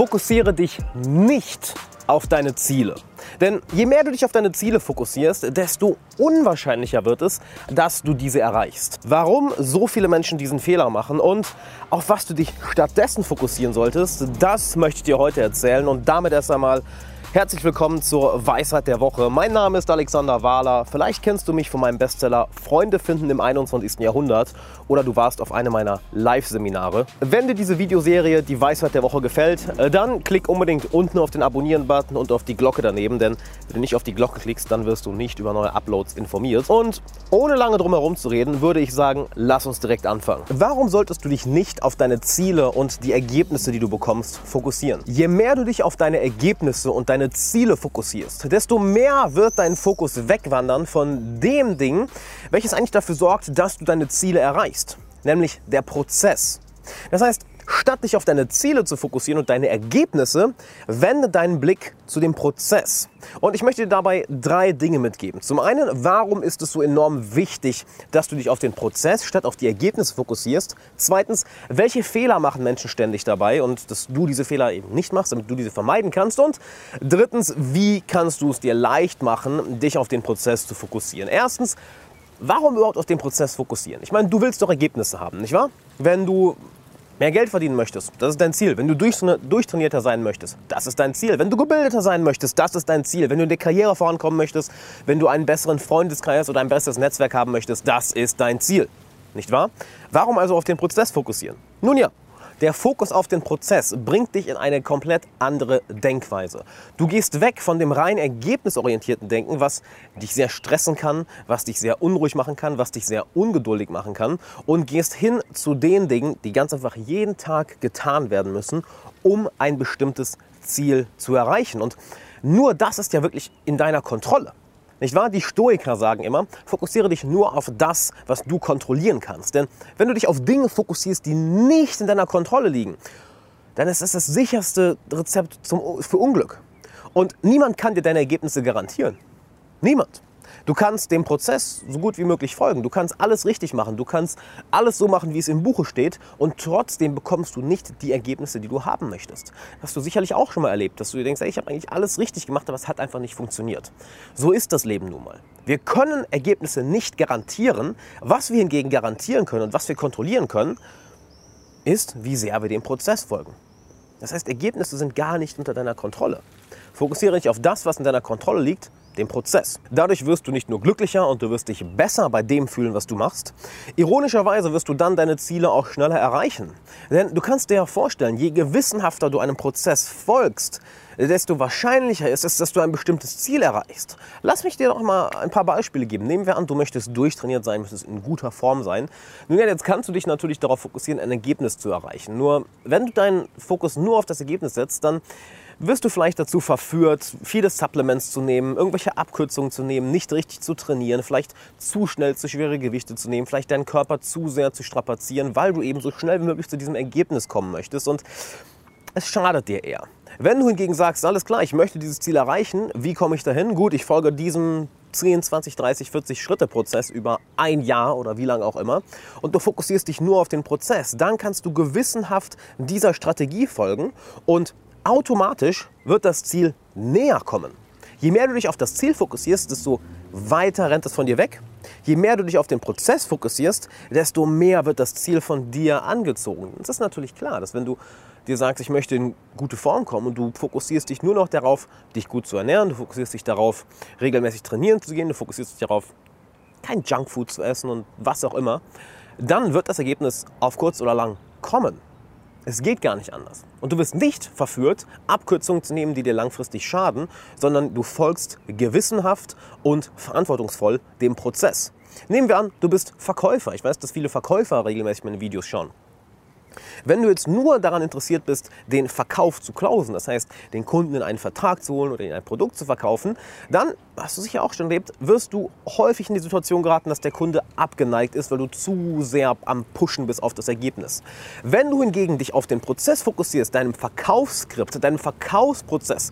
Fokussiere dich nicht auf deine Ziele. Denn je mehr du dich auf deine Ziele fokussierst, desto unwahrscheinlicher wird es, dass du diese erreichst. Warum so viele Menschen diesen Fehler machen und auf was du dich stattdessen fokussieren solltest, das möchte ich dir heute erzählen. Und damit erst einmal Herzlich willkommen zur Weisheit der Woche. Mein Name ist Alexander Wahler. Vielleicht kennst du mich von meinem Bestseller Freunde finden im 21. Jahrhundert oder du warst auf einem meiner Live-Seminare. Wenn dir diese Videoserie Die Weisheit der Woche gefällt, äh, dann klick unbedingt unten auf den Abonnieren-Button und auf die Glocke daneben, denn wenn du nicht auf die Glocke klickst, dann wirst du nicht über neue Uploads informiert. Und ohne lange drum herum zu reden, würde ich sagen, lass uns direkt anfangen. Warum solltest du dich nicht auf deine Ziele und die Ergebnisse, die du bekommst, fokussieren? Je mehr du dich auf deine Ergebnisse und deine deine Ziele fokussierst, desto mehr wird dein Fokus wegwandern von dem Ding, welches eigentlich dafür sorgt, dass du deine Ziele erreichst, nämlich der Prozess. Das heißt, Statt dich auf deine Ziele zu fokussieren und deine Ergebnisse, wende deinen Blick zu dem Prozess. Und ich möchte dir dabei drei Dinge mitgeben. Zum einen, warum ist es so enorm wichtig, dass du dich auf den Prozess statt auf die Ergebnisse fokussierst? Zweitens, welche Fehler machen Menschen ständig dabei und dass du diese Fehler eben nicht machst, damit du diese vermeiden kannst? Und drittens, wie kannst du es dir leicht machen, dich auf den Prozess zu fokussieren? Erstens, Warum überhaupt auf den Prozess fokussieren? Ich meine, du willst doch Ergebnisse haben, nicht wahr? Wenn du mehr Geld verdienen möchtest, das ist dein Ziel. Wenn du durchtrainierter sein möchtest, das ist dein Ziel. Wenn du gebildeter sein möchtest, das ist dein Ziel. Wenn du in der Karriere vorankommen möchtest, wenn du einen besseren Freundeskreis oder ein besseres Netzwerk haben möchtest, das ist dein Ziel. Nicht wahr? Warum also auf den Prozess fokussieren? Nun ja, der Fokus auf den Prozess bringt dich in eine komplett andere Denkweise. Du gehst weg von dem rein ergebnisorientierten Denken, was dich sehr stressen kann, was dich sehr unruhig machen kann, was dich sehr ungeduldig machen kann und gehst hin zu den Dingen, die ganz einfach jeden Tag getan werden müssen, um ein bestimmtes Ziel zu erreichen. Und nur das ist ja wirklich in deiner Kontrolle. Nicht wahr? Die Stoiker sagen immer, fokussiere dich nur auf das, was du kontrollieren kannst. Denn wenn du dich auf Dinge fokussierst, die nicht in deiner Kontrolle liegen, dann ist das das sicherste Rezept zum, für Unglück. Und niemand kann dir deine Ergebnisse garantieren. Niemand. Du kannst dem Prozess so gut wie möglich folgen. Du kannst alles richtig machen. Du kannst alles so machen, wie es im Buche steht. Und trotzdem bekommst du nicht die Ergebnisse, die du haben möchtest. Das hast du sicherlich auch schon mal erlebt, dass du dir denkst, ey, ich habe eigentlich alles richtig gemacht, aber es hat einfach nicht funktioniert. So ist das Leben nun mal. Wir können Ergebnisse nicht garantieren. Was wir hingegen garantieren können und was wir kontrollieren können, ist, wie sehr wir dem Prozess folgen. Das heißt, Ergebnisse sind gar nicht unter deiner Kontrolle. Fokussiere dich auf das, was in deiner Kontrolle liegt dem Prozess. Dadurch wirst du nicht nur glücklicher und du wirst dich besser bei dem fühlen, was du machst. Ironischerweise wirst du dann deine Ziele auch schneller erreichen. Denn du kannst dir ja vorstellen, je gewissenhafter du einem Prozess folgst, desto wahrscheinlicher ist es, dass du ein bestimmtes Ziel erreichst. Lass mich dir noch mal ein paar Beispiele geben. Nehmen wir an, du möchtest durchtrainiert sein, möchtest in guter Form sein. Nun ja, jetzt kannst du dich natürlich darauf fokussieren, ein Ergebnis zu erreichen. Nur wenn du deinen Fokus nur auf das Ergebnis setzt, dann wirst du vielleicht dazu verführt, viele Supplements zu nehmen, irgendwelche Abkürzungen zu nehmen, nicht richtig zu trainieren, vielleicht zu schnell zu schwere Gewichte zu nehmen, vielleicht deinen Körper zu sehr zu strapazieren, weil du eben so schnell wie möglich zu diesem Ergebnis kommen möchtest. Und es schadet dir eher. Wenn du hingegen sagst, alles klar, ich möchte dieses Ziel erreichen, wie komme ich dahin? Gut, ich folge diesem 10, 20, 30, 40 Schritte Prozess über ein Jahr oder wie lange auch immer und du fokussierst dich nur auf den Prozess, dann kannst du gewissenhaft dieser Strategie folgen und automatisch wird das Ziel näher kommen. Je mehr du dich auf das Ziel fokussierst, desto weiter rennt es von dir weg. Je mehr du dich auf den Prozess fokussierst, desto mehr wird das Ziel von dir angezogen. Es ist natürlich klar, dass wenn du dir sagst, ich möchte in gute Form kommen und du fokussierst dich nur noch darauf, dich gut zu ernähren, du fokussierst dich darauf, regelmäßig trainieren zu gehen, du fokussierst dich darauf, kein Junkfood zu essen und was auch immer, dann wird das Ergebnis auf kurz oder lang kommen. Es geht gar nicht anders. Und du wirst nicht verführt, Abkürzungen zu nehmen, die dir langfristig schaden, sondern du folgst gewissenhaft und verantwortungsvoll dem Prozess. Nehmen wir an, du bist Verkäufer. Ich weiß, dass viele Verkäufer regelmäßig meine Videos schauen. Wenn du jetzt nur daran interessiert bist, den Verkauf zu closen, das heißt, den Kunden in einen Vertrag zu holen oder in ein Produkt zu verkaufen, dann, hast du sicher auch schon erlebt, wirst du häufig in die Situation geraten, dass der Kunde abgeneigt ist, weil du zu sehr am Pushen bist auf das Ergebnis. Wenn du hingegen dich auf den Prozess fokussierst, deinem Verkaufsskript, deinem Verkaufsprozess,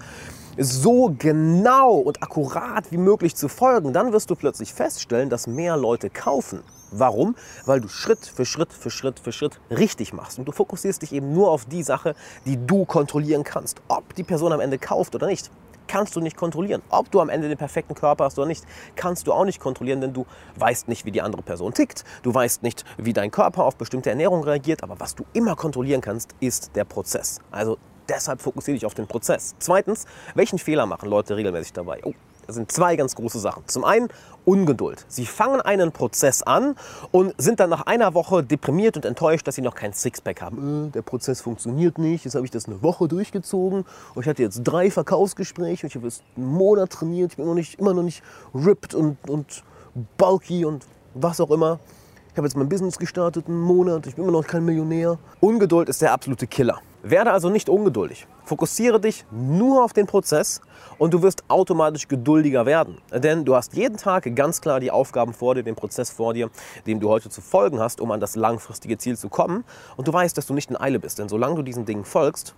so genau und akkurat wie möglich zu folgen, dann wirst du plötzlich feststellen, dass mehr Leute kaufen. Warum? Weil du Schritt für Schritt für Schritt für Schritt richtig machst. Und du fokussierst dich eben nur auf die Sache, die du kontrollieren kannst. Ob die Person am Ende kauft oder nicht kannst du nicht kontrollieren. Ob du am Ende den perfekten Körper hast oder nicht, kannst du auch nicht kontrollieren, denn du weißt nicht, wie die andere Person tickt. Du weißt nicht, wie dein Körper auf bestimmte Ernährung reagiert. Aber was du immer kontrollieren kannst, ist der Prozess. Also deshalb fokussiere dich auf den Prozess. Zweitens, welchen Fehler machen Leute regelmäßig dabei? Oh, das sind zwei ganz große Sachen. Zum einen Ungeduld. Sie fangen einen Prozess an und sind dann nach einer Woche deprimiert und enttäuscht, dass sie noch kein Sixpack haben. Äh, der Prozess funktioniert nicht, jetzt habe ich das eine Woche durchgezogen und ich hatte jetzt drei Verkaufsgespräche und ich habe jetzt einen Monat trainiert, ich bin noch nicht, immer noch nicht ripped und, und bulky und was auch immer. Ich habe jetzt mein Business gestartet, einen Monat, ich bin immer noch kein Millionär. Ungeduld ist der absolute Killer. Werde also nicht ungeduldig. Fokussiere dich nur auf den Prozess und du wirst automatisch geduldiger werden. Denn du hast jeden Tag ganz klar die Aufgaben vor dir, den Prozess vor dir, dem du heute zu folgen hast, um an das langfristige Ziel zu kommen. Und du weißt, dass du nicht in Eile bist. Denn solange du diesen Dingen folgst,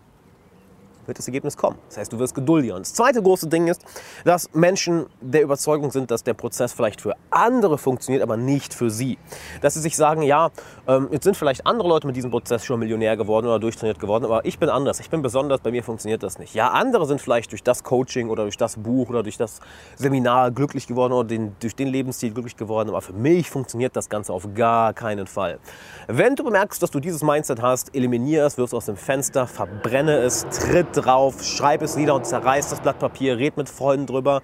wird das Ergebnis kommen. Das heißt, du wirst geduldiger. Und das zweite große Ding ist, dass Menschen der Überzeugung sind, dass der Prozess vielleicht für andere funktioniert, aber nicht für sie. Dass sie sich sagen, ja, ähm, jetzt sind vielleicht andere Leute mit diesem Prozess schon Millionär geworden oder durchtrainiert geworden, aber ich bin anders, ich bin besonders, bei mir funktioniert das nicht. Ja, andere sind vielleicht durch das Coaching oder durch das Buch oder durch das Seminar glücklich geworden oder den, durch den Lebensstil glücklich geworden, aber für mich funktioniert das Ganze auf gar keinen Fall. Wenn du bemerkst, dass du dieses Mindset hast, eliminiere es, wirf es aus dem Fenster, verbrenne es, tritt drauf, schreib es nieder und zerreiß das Blatt Papier, red mit Freunden drüber.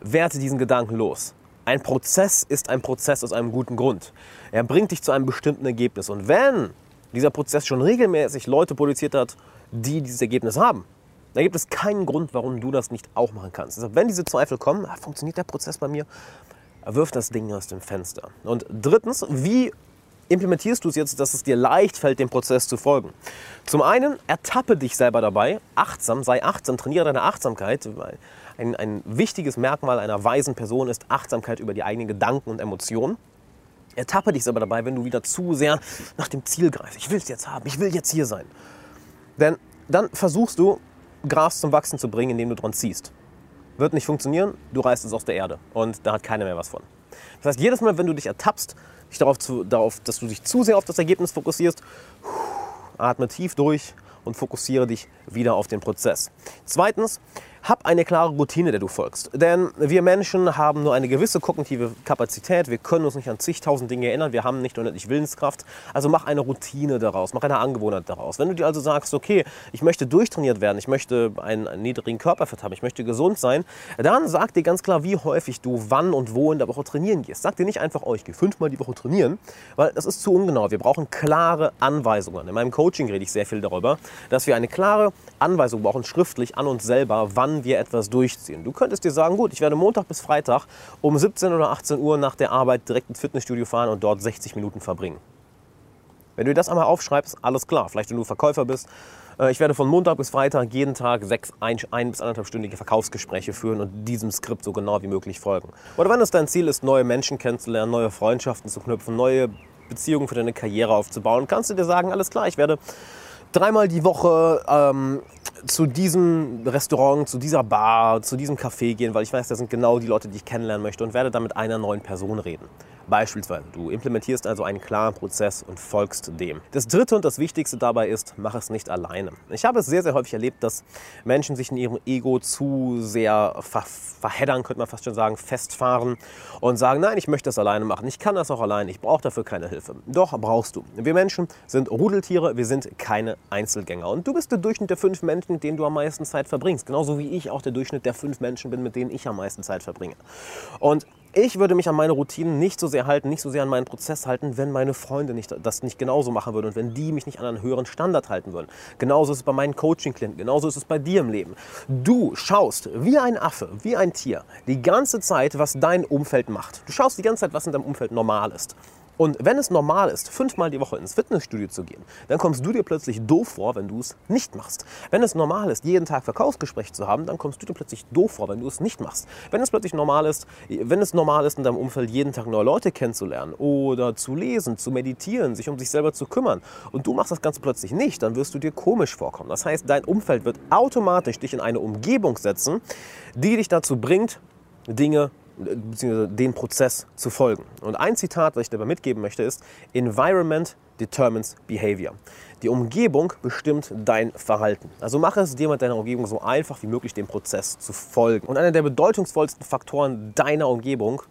Werte diesen Gedanken los. Ein Prozess ist ein Prozess aus einem guten Grund. Er bringt dich zu einem bestimmten Ergebnis. Und wenn dieser Prozess schon regelmäßig Leute produziert hat, die dieses Ergebnis haben, dann gibt es keinen Grund, warum du das nicht auch machen kannst. Also wenn diese Zweifel kommen, ah, funktioniert der Prozess bei mir, wirf das Ding aus dem Fenster. Und drittens, wie implementierst du es jetzt, dass es dir leicht fällt, dem Prozess zu folgen? Zum einen, ertappe dich selber dabei, achtsam, sei achtsam, trainiere deine Achtsamkeit. Ein, ein wichtiges Merkmal einer weisen Person ist Achtsamkeit über die eigenen Gedanken und Emotionen. Ertappe dich selber dabei, wenn du wieder zu sehr nach dem Ziel greifst. Ich will es jetzt haben, ich will jetzt hier sein. Denn dann versuchst du, Gras zum Wachsen zu bringen, indem du dran ziehst. Wird nicht funktionieren, du reißt es aus der Erde und da hat keiner mehr was von. Das heißt, jedes Mal, wenn du dich ertappst, dich darauf, zu, darauf, dass du dich zu sehr auf das Ergebnis fokussierst, atme tief durch und fokussiere dich wieder auf den Prozess. Zweitens, hab eine klare Routine, der du folgst. Denn wir Menschen haben nur eine gewisse kognitive Kapazität. Wir können uns nicht an zigtausend Dinge erinnern. Wir haben nicht unendlich Willenskraft. Also mach eine Routine daraus, mach eine Angewohnheit daraus. Wenn du dir also sagst, okay, ich möchte durchtrainiert werden, ich möchte einen, einen niedrigen Körperfett haben, ich möchte gesund sein, dann sag dir ganz klar, wie häufig du wann und wo in der Woche trainieren gehst. Sag dir nicht einfach, oh, ich gehe fünfmal die Woche trainieren, weil das ist zu ungenau. Wir brauchen klare Anweisungen. In meinem Coaching rede ich sehr viel darüber, dass wir eine klare Anweisung brauchen, schriftlich an uns selber, wann wann wir etwas durchziehen. Du könntest dir sagen, gut, ich werde Montag bis Freitag um 17 oder 18 Uhr nach der Arbeit direkt ins Fitnessstudio fahren und dort 60 Minuten verbringen. Wenn du das einmal aufschreibst, alles klar. Vielleicht, wenn du Verkäufer bist, äh, ich werde von Montag bis Freitag jeden Tag sechs, ein, ein bis anderthalbstündige Verkaufsgespräche führen und diesem Skript so genau wie möglich folgen. Oder wenn es dein Ziel ist, neue Menschen kennenzulernen, neue Freundschaften zu knüpfen, neue Beziehungen für deine Karriere aufzubauen, kannst du dir sagen, alles klar, ich werde dreimal die Woche ähm, zu diesem Restaurant, zu dieser Bar, zu diesem Café gehen, weil ich weiß, das sind genau die Leute, die ich kennenlernen möchte und werde dann mit einer neuen Person reden. Beispielsweise, du implementierst also einen klaren Prozess und folgst dem. Das dritte und das wichtigste dabei ist, mach es nicht alleine. Ich habe es sehr, sehr häufig erlebt, dass Menschen sich in ihrem Ego zu sehr ver verheddern, könnte man fast schon sagen, festfahren und sagen, nein, ich möchte das alleine machen, ich kann das auch alleine, ich brauche dafür keine Hilfe. Doch, brauchst du. Wir Menschen sind Rudeltiere, wir sind keine Einzelgänger. Und du bist der Durchschnitt der fünf Menschen, mit denen du am meisten Zeit verbringst. Genauso wie ich auch der Durchschnitt der fünf Menschen bin, mit denen ich am meisten Zeit verbringe. Und ich würde mich an meine Routinen nicht so sehr halten, nicht so sehr an meinen Prozess halten, wenn meine Freunde nicht, das nicht genauso machen würden und wenn die mich nicht an einen höheren Standard halten würden. Genauso ist es bei meinen Coaching-Klienten, genauso ist es bei dir im Leben. Du schaust wie ein Affe, wie ein Tier, die ganze Zeit, was dein Umfeld macht. Du schaust die ganze Zeit, was in deinem Umfeld normal ist. Und wenn es normal ist, fünfmal die Woche ins Fitnessstudio zu gehen, dann kommst du dir plötzlich doof vor, wenn du es nicht machst. Wenn es normal ist, jeden Tag Verkaufsgespräche zu haben, dann kommst du dir plötzlich doof vor, wenn du es nicht machst. Wenn es plötzlich normal ist, wenn es normal ist, in deinem Umfeld jeden Tag neue Leute kennenzulernen oder zu lesen, zu meditieren, sich um sich selber zu kümmern und du machst das Ganze plötzlich nicht, dann wirst du dir komisch vorkommen. Das heißt, dein Umfeld wird automatisch dich in eine Umgebung setzen, die dich dazu bringt, Dinge bzw. den Prozess zu folgen. Und ein Zitat, was ich dabei mitgeben möchte, ist: Environment determines behavior. Die Umgebung bestimmt dein Verhalten. Also mache es dir mit deiner Umgebung so einfach wie möglich, dem Prozess zu folgen. Und einer der bedeutungsvollsten Faktoren deiner Umgebung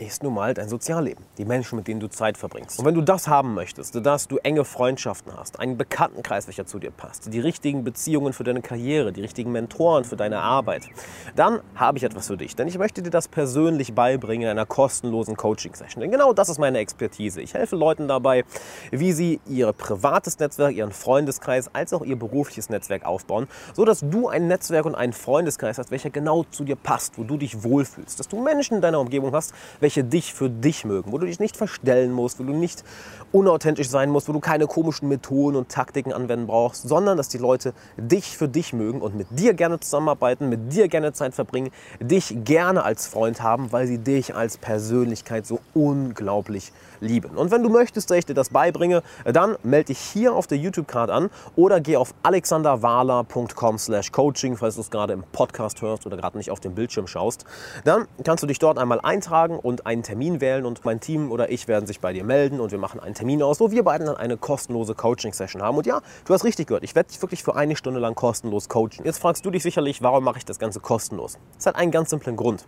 ist nun mal dein Sozialleben, die Menschen, mit denen du Zeit verbringst. Und wenn du das haben möchtest, dass du enge Freundschaften hast, einen Bekanntenkreis, welcher zu dir passt, die richtigen Beziehungen für deine Karriere, die richtigen Mentoren für deine Arbeit, dann habe ich etwas für dich. Denn ich möchte dir das persönlich beibringen in einer kostenlosen Coaching-Session. Denn genau das ist meine Expertise. Ich helfe Leuten dabei, wie sie ihr privates Netzwerk, ihren Freundeskreis als auch ihr berufliches Netzwerk aufbauen, sodass du ein Netzwerk und einen Freundeskreis hast, welcher genau zu dir passt, wo du dich wohlfühlst. Dass du Menschen in deiner Umgebung hast, welche welche dich für dich mögen, wo du dich nicht verstellen musst, wo du nicht unauthentisch sein musst, wo du keine komischen Methoden und Taktiken anwenden brauchst, sondern dass die Leute dich für dich mögen und mit dir gerne zusammenarbeiten, mit dir gerne Zeit verbringen, dich gerne als Freund haben, weil sie dich als Persönlichkeit so unglaublich lieben. Und wenn du möchtest, dass ich dir das beibringe, dann melde dich hier auf der YouTube-Card an oder geh auf alexanderwahler.com slash coaching, falls du es gerade im Podcast hörst oder gerade nicht auf dem Bildschirm schaust. Dann kannst du dich dort einmal eintragen und einen Termin wählen und mein Team oder ich werden sich bei dir melden und wir machen einen Termin aus, wo wir beiden dann eine kostenlose Coaching-Session haben. Und ja, du hast richtig gehört, ich werde dich wirklich für eine Stunde lang kostenlos coachen. Jetzt fragst du dich sicherlich, warum mache ich das Ganze kostenlos? Das hat einen ganz simplen Grund.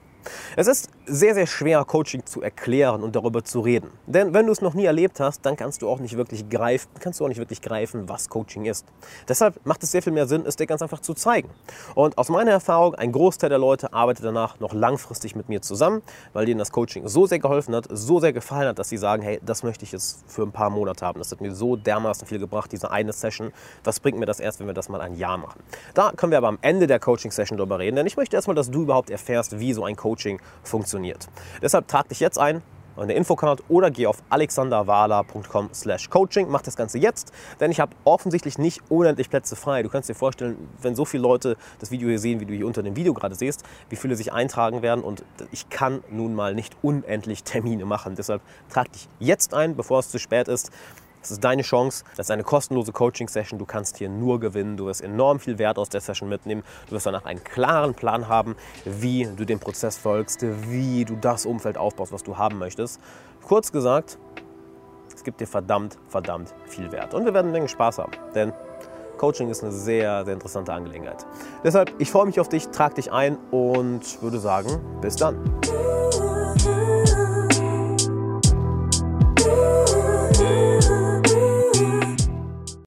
Es ist sehr, sehr schwer, Coaching zu erklären und darüber zu reden. Denn wenn du es noch nie erlebt hast, dann kannst du auch nicht wirklich greifen, kannst du auch nicht wirklich greifen, was Coaching ist. Deshalb macht es sehr viel mehr Sinn, es dir ganz einfach zu zeigen. Und aus meiner Erfahrung, ein Großteil der Leute arbeitet danach noch langfristig mit mir zusammen, weil denen das Coaching so sehr geholfen hat, so sehr gefallen hat, dass sie sagen, hey, das möchte ich jetzt für ein paar Monate haben. Das hat mir so dermaßen viel gebracht, diese eine Session. Was bringt mir das erst, wenn wir das mal ein Jahr machen? Da können wir aber am Ende der Coaching-Session darüber reden, denn ich möchte erstmal, dass du überhaupt erfährst, wie so ein Coaching Coaching funktioniert. Deshalb trag dich jetzt ein in der Infocard oder geh auf alexanderwala.com slash coaching. Mach das Ganze jetzt, denn ich habe offensichtlich nicht unendlich Plätze frei. Du kannst dir vorstellen, wenn so viele Leute das Video hier sehen, wie du hier unter dem Video gerade siehst, wie viele sich eintragen werden und ich kann nun mal nicht unendlich Termine machen. Deshalb trag dich jetzt ein, bevor es zu spät ist. Das ist deine Chance. Das ist eine kostenlose Coaching-Session. Du kannst hier nur gewinnen. Du wirst enorm viel Wert aus der Session mitnehmen. Du wirst danach einen klaren Plan haben, wie du dem Prozess folgst, wie du das Umfeld aufbaust, was du haben möchtest. Kurz gesagt, es gibt dir verdammt, verdammt viel Wert. Und wir werden eine Menge Spaß haben. Denn Coaching ist eine sehr, sehr interessante Angelegenheit. Deshalb, ich freue mich auf dich, trag dich ein und würde sagen, bis dann.